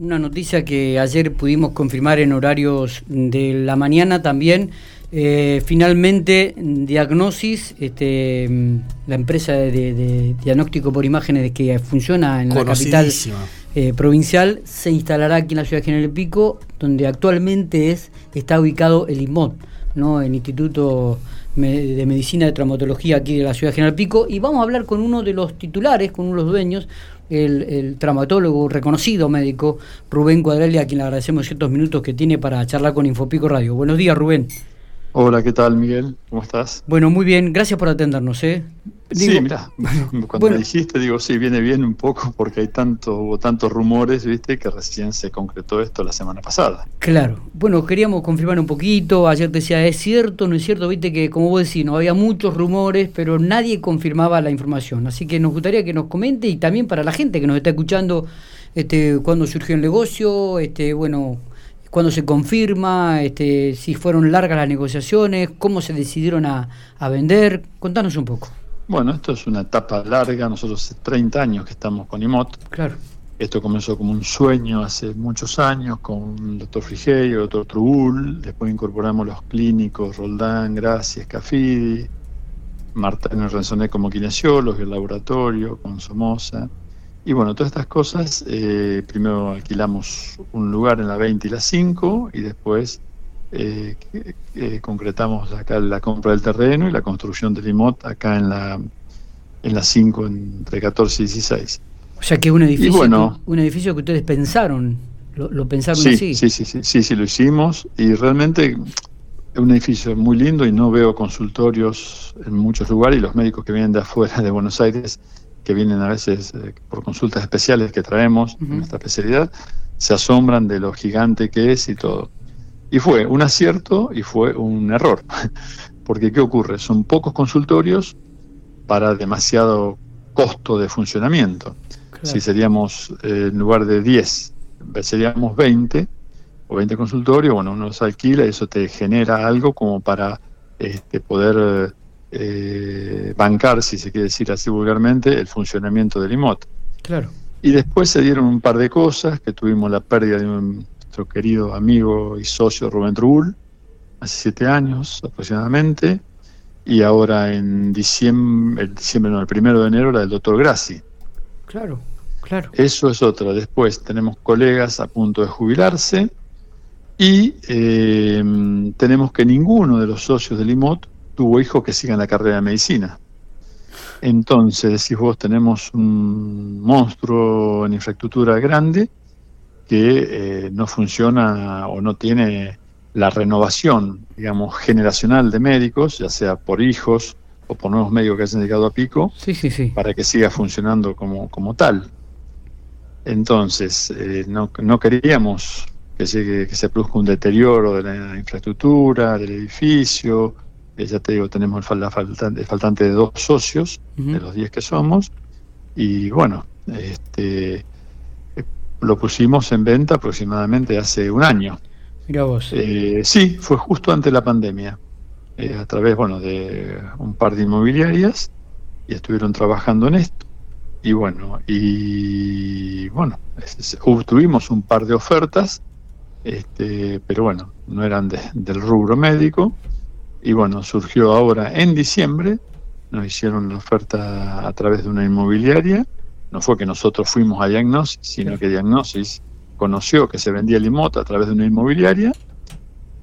Una noticia que ayer pudimos confirmar en horarios de la mañana también. Eh, finalmente, Diagnosis, este, la empresa de, diagnóstico por imágenes que funciona en la capital eh, provincial, se instalará aquí en la ciudad de General Pico, donde actualmente es, está ubicado el IMOT, ¿no? el Instituto de Medicina de Traumatología aquí de la ciudad de General Pico. Y vamos a hablar con uno de los titulares, con uno de los dueños, el, traumatólogo reconocido médico Rubén Cuadrelli, a quien le agradecemos ciertos minutos que tiene para charlar con Infopico Radio. Buenos días, Rubén. Hola, ¿qué tal, Miguel? ¿Cómo estás? Bueno, muy bien, gracias por atendernos. ¿eh? sí, mira, cuando me dijiste, digo, sí, viene bien un poco porque hay tanto, hubo tantos rumores, viste, que recién se concretó esto la semana pasada. Claro, bueno, queríamos confirmar un poquito, ayer te decía, ¿es cierto, no es cierto? Viste que, como vos decís, no había muchos rumores, pero nadie confirmaba la información, así que nos gustaría que nos comente y también para la gente que nos está escuchando, este, cuándo surgió el negocio, este, bueno, cuándo se confirma, este, si fueron largas las negociaciones, cómo se decidieron a, vender. Contanos un poco. Bueno, esto es una etapa larga, nosotros hace 30 años que estamos con IMOT. Claro. Esto comenzó como un sueño hace muchos años con el doctor Frigerio, el doctor Trubul, después incorporamos los clínicos Roldán, Gracias, Cafidi, Marta Renzoné como kinesiólogo, el laboratorio con Somoza. Y bueno, todas estas cosas, eh, primero alquilamos un lugar en la 20 y la 5 y después eh, eh, concretamos acá la compra del terreno y la construcción del IMOT acá en la en la 5 entre 14 y 16. O sea que un edificio, un edificio que ustedes pensaron, lo, pensaron así. Sí, sí, sí, sí, sí, lo hicimos y realmente es un edificio muy lindo y no veo consultorios en muchos lugares y los médicos que vienen de afuera de Buenos Aires que vienen a veces eh, por consultas especiales que traemos en nuestra especialidad, se asombran de lo gigante que es y todo. Y fue un acierto y fue un error, porque ¿qué ocurre? Son pocos consultorios para demasiado costo de funcionamiento. Si seríamos, eh, en lugar de 10, seríamos 20 o 20 consultorios, bueno, uno los alquila y eso te genera algo como para este, poder eh, bancar, si se quiere decir así vulgarmente, el funcionamiento del IMOT. Claro. Y después se dieron un par de cosas, que tuvimos la pérdida de nuestro querido amigo y socio Rubén Trubul, hace siete años aproximadamente, y ahora en diciembre, el diciembre no, el primero de enero, la del doctor Grassi. Claro, claro. Eso es otra. Después tenemos colegas a punto de jubilarse y eh, tenemos que ninguno de los socios del IMOT tuvo hijos que sigan la carrera de medicina. Entonces, decís vos, tenemos un monstruo en infraestructura grande que eh, no funciona o no tiene la renovación, digamos, generacional de médicos, ya sea por hijos o por nuevos médicos que hayan llegado a pico, sí, sí, sí. para que siga funcionando como, como tal. Entonces, eh, no, no queríamos que, llegue, que se produzca un deterioro de la infraestructura, del edificio, ya te digo, tenemos el, faltante, faltante de dos socios, de los diez que somos, y bueno, este lo pusimos en venta aproximadamente hace un año. Mira vos. Eh, sí, fue justo antes de la pandemia, eh, a través bueno, de un par de inmobiliarias, y estuvieron trabajando en esto. Y bueno, y bueno, tuvimos un par de ofertas, este, pero bueno, no eran del rubro médico, y bueno, surgió ahora en diciembre, nos hicieron la oferta a través de una inmobiliaria, no fue que nosotros fuimos a Diagnosis, sino que Diagnosis conoció que se vendía el IMOT a través de una inmobiliaria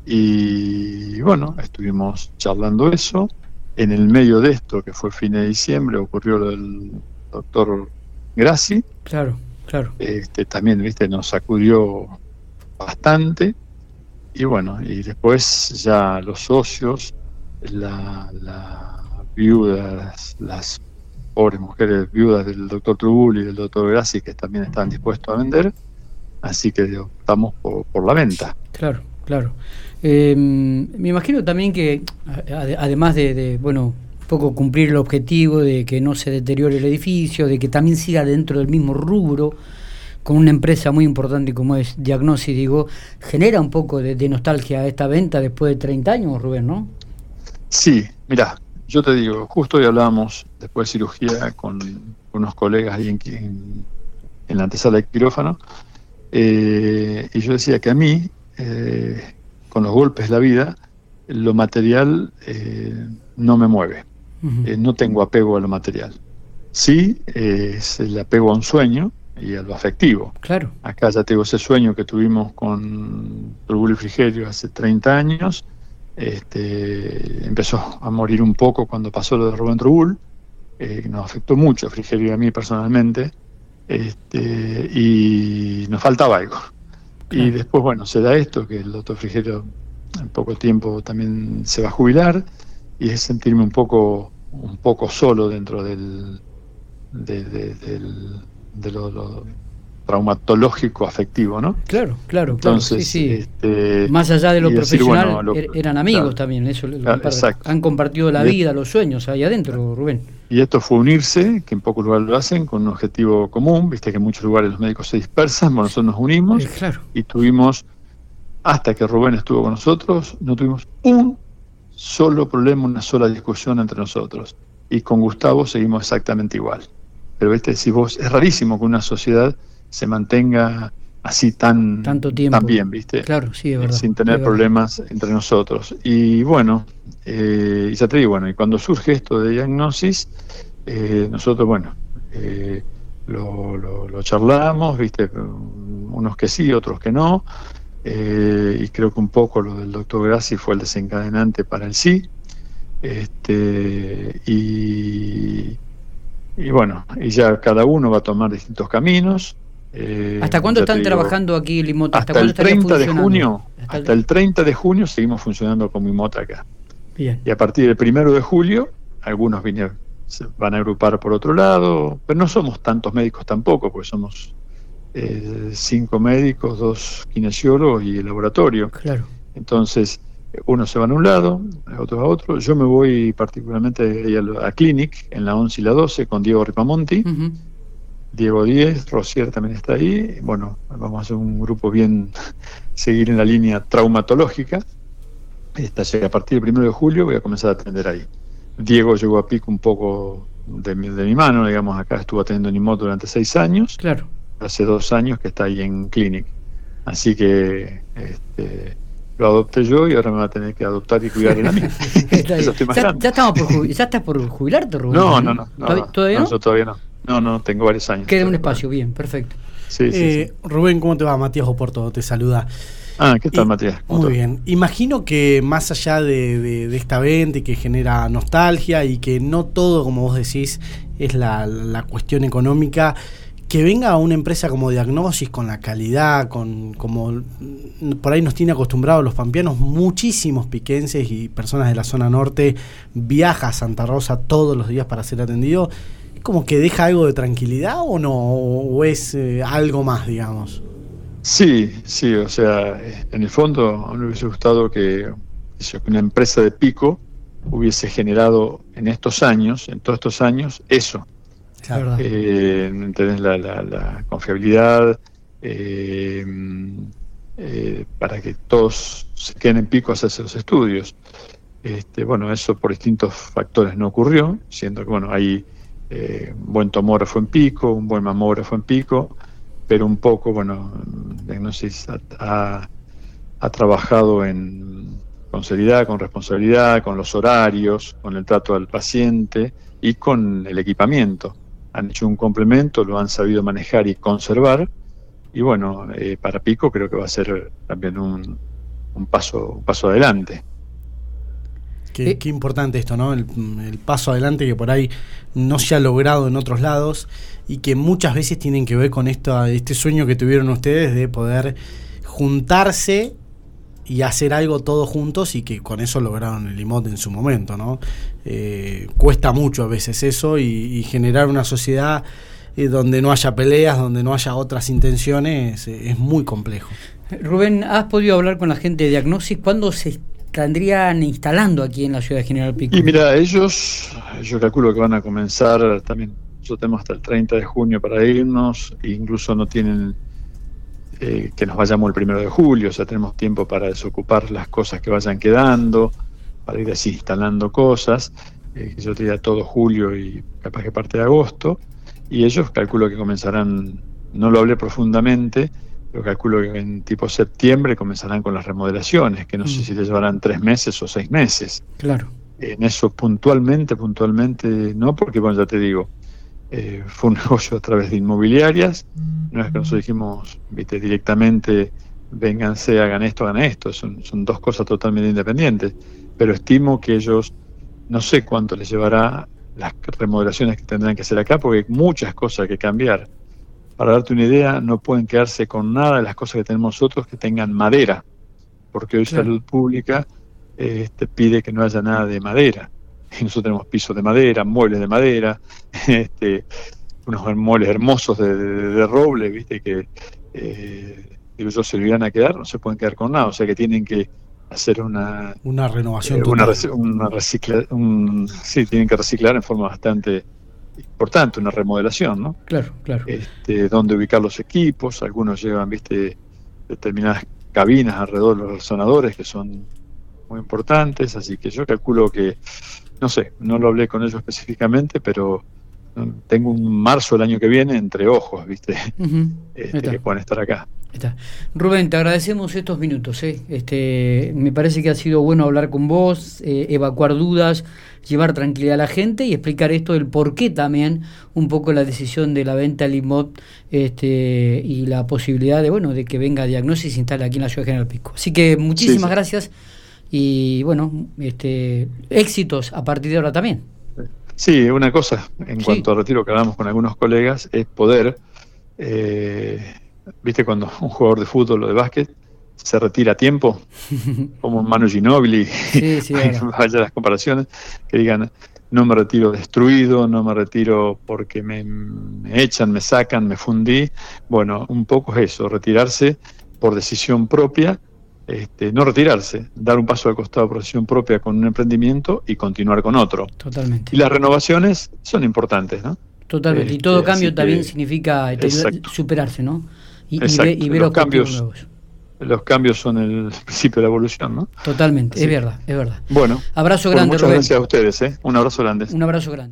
y bueno, estuvimos charlando eso. En el medio de esto, que fue fin de diciembre, ocurrió lo del doctor Grassi. Claro, claro. Este, también, viste, nos sacudió bastante y bueno, y después ya los socios, la, la viudas, las pobres mujeres viudas del doctor Trubul y del doctor Grassi que también están dispuestos a vender, así que optamos por, la venta. Claro, claro. Em, me imagino también que además de, de, bueno, un poco cumplir el objetivo de que no se deteriore el edificio, de que también siga dentro del mismo rubro, con una empresa muy importante como es Diagnosis, digo, genera un poco de, nostalgia esta venta después de 30 años, Rubén, ¿no? Sí, mira, yo te digo, justo hoy hablábamos después de cirugía con unos colegas ahí en, en, la antesala de quirófano, y yo decía que a mí, con los golpes de la vida, lo material no me mueve. no tengo apego a lo material. Sí, es el apego a un sueño, y a lo afectivo. Claro. Acá ya tengo ese sueño que tuvimos con Turbul y Frigerio hace 30 años. Este, empezó a morir un poco cuando pasó lo de Rubén Trubul, eh, nos afectó mucho a Frigerio y a mí personalmente, este, y nos faltaba algo. Y después, bueno, se da esto, que el doctor Frigerio en poco tiempo también se va a jubilar, y es sentirme un poco, un poco solo dentro del, del de lo, traumatológico afectivo, ¿no? Claro, claro, Entonces, Sí, este, Más allá de lo profesional, er, eran amigos también, eso han compartido la vida, los sueños ahí adentro, Rubén. Y esto fue unirse, que en pocos lugares lo hacen, con un objetivo común, viste que en muchos lugares los médicos se dispersan, bueno, nosotros nos unimos eh, y tuvimos, hasta que Rubén estuvo con nosotros, no tuvimos un solo problema, una sola discusión entre nosotros. Y con Gustavo seguimos exactamente igual. Pero este, si vos, es rarísimo que una sociedad se mantenga así tan, Tanto tiempo. bien, ¿viste? Claro, sí, es verdad. Sin tener problemas entre nosotros. Y bueno, eh, y ya te digo, bueno, y cuando surge esto de diagnosis, eh, nosotros, bueno, eh, lo, lo, charlamos, ¿viste? Unos que sí, otros que no. y creo que un poco lo del doctor Grassi fue el desencadenante para el sí. Este, y, y bueno, y ya cada uno va a tomar distintos caminos. Eh, ¿Hasta cuándo están trabajando aquí Limota? ¿Hasta, el 30 de junio. Hasta, el... 30 de junio seguimos funcionando con Limota acá. Bien. Y a partir del primero de julio, algunos vinieron, se van a agrupar por otro lado, pero no somos tantos médicos tampoco, porque somos eh, cinco médicos, dos kinesiólogos y el laboratorio. Claro. Entonces, uno se va a un lado, otro a otro. Yo me voy particularmente a, Clinic, en la 11 y la 12, con Diego Ripamonti. Diego 10, Rosier también está ahí. Bueno, vamos a hacer un grupo bien, seguir en la línea traumatológica. Esta a partir del 1 de julio voy a comenzar a atender ahí. Diego llegó a pico un poco de mi, de mi mano, digamos, acá estuvo atendiendo en moto durante seis años. Claro. Hace dos años que está ahí en Clinic. Así que este, lo adopté yo y ahora me va a tener que adoptar y cuidar a mí. ya, ya, estamos por ya estás por jubilarte, Rubén. No, no, no. ¿Todavía, no? todavía no. No, no, tengo varios años. Queda un espacio, bien, perfecto. Sí, sí, eh, Rubén, ¿cómo te va? Matías Oporto te saluda. Ah, ¿qué tal, Matías? Muy bien. Imagino que más allá de, de, esta venta y que genera nostalgia y que no todo, como vos decís, es la, la cuestión económica, que venga una empresa como Diagnosis con la calidad, con como por ahí nos tiene acostumbrados los pampeanos, muchísimos piquenses y personas de la zona norte viaja a Santa Rosa todos los días para ser atendido. ¿Es como que deja algo de tranquilidad o no? ¿O es eh, algo más, digamos? Sí, sí, o sea, en el fondo a mí me hubiese gustado que una empresa de pico hubiese generado en estos años, en todos estos años, eso eh, la, la, confiabilidad eh, eh, para que todos se queden en pico a hacerse los estudios. Este, bueno, eso por distintos factores no ocurrió, siendo que bueno, hay un buen tomógrafo en pico, un buen mamógrafo en pico, pero un poco, bueno, Diagnosis ha, ha trabajado en, con seriedad, con responsabilidad, con los horarios, con el trato al paciente y con el equipamiento han hecho un complemento, lo han sabido manejar y conservar. Y bueno, eh, para Pico creo que va a ser también un, paso, un paso adelante. Qué, importante esto, ¿no? El, paso adelante que por ahí no se ha logrado en otros lados y que muchas veces tienen que ver con esto, este sueño que tuvieron ustedes de poder juntarse y hacer algo todos juntos y que con eso lograron el IMOT en su momento, ¿no? Eh, cuesta mucho a veces eso y, generar una sociedad eh, donde no haya peleas, donde no haya otras intenciones, eh, es muy complejo. Rubén, ¿has podido hablar con la gente de Diagnosis? ¿Cuándo se estarían instalando aquí en la ciudad de General Pico? Y mira, ellos, yo calculo que van a comenzar también, nosotros tenemos hasta el 30 de junio para irnos, e incluso no tienen eh, que nos vayamos el primero de julio, o sea, tenemos tiempo para desocupar las cosas que vayan quedando, para ir así instalando cosas, eh, yo diría todo julio y capaz que parte de agosto, y ellos calculo que comenzarán, no lo hablé profundamente, Yo calculo que en tipo septiembre comenzarán con las remodelaciones, que no sé Mm. si les llevarán tres meses o seis meses. Claro. En eso puntualmente, puntualmente no, porque bueno, ya te digo, eh, fue un negocio a través de inmobiliarias, no es que nosotros dijimos, viste, directamente, vénganse, hagan esto, hagan esto, son, son dos cosas totalmente independientes, pero estimo que ellos, no sé cuánto les llevará las remodelaciones que tendrán que hacer acá, porque hay muchas cosas que cambiar. Para darte una idea, no pueden quedarse con nada de las cosas que tenemos nosotros que tengan madera, porque hoy. Salud Pública eh, te pide que no haya nada de madera. Y nosotros tenemos pisos de madera, muebles de madera, este, unos muebles hermosos de, de- de roble, viste, que eh, digo yo, se a quedar, no se pueden quedar con nada, o sea que tienen que hacer una, Una renovación eh, una, una recicla, un, sí, tienen que reciclar en forma bastante importante, una remodelación, ¿no? Claro, claro. Este, dónde ubicar los equipos, algunos llevan, viste, determinadas cabinas alrededor de los resonadores que son muy importantes, así que yo calculo que, no sé, no lo hablé con ellos específicamente, pero tengo un marzo el año que viene entre ojos, viste, este, que pueden estar acá. Está. Rubén, te agradecemos estos minutos. ¿eh? Este, me parece que ha sido bueno hablar con vos, eh, evacuar dudas, llevar tranquilidad a la gente y explicar esto del por qué también un poco la decisión de la venta del IMOD este, y la posibilidad de bueno de que venga Diagnosis y se instale aquí en la ciudad de General Pico. Así que muchísimas Sí, sí. gracias y bueno, este, éxitos a partir de ahora también. Sí, una cosa en Sí. cuanto al retiro que hablamos con algunos colegas es poder, eh, viste, cuando un jugador de fútbol o de básquet se retira a tiempo, como Manu Ginóbili, Sí, vaya las comparaciones, que digan, no me retiro destruido, no me retiro porque me, me echan, me sacan, me fundí. Bueno, un poco es eso, retirarse por decisión propia, este, no retirarse, dar un paso al costado por decisión propia con un emprendimiento y continuar con otro. Totalmente. Y las renovaciones son importantes, ¿no? Totalmente. y Este, todo así cambio que- también significa este, Exacto. superarse, ¿no? Y, y Exacto. ve- y ver Los cambios- nuevos. Los cambios son el principio de la evolución, ¿no? Totalmente, Así es verdad, es verdad. Bueno, Abrazo bueno, grande, muchas Rubén. gracias a ustedes, ¿eh? Un abrazo grande. Un abrazo grande.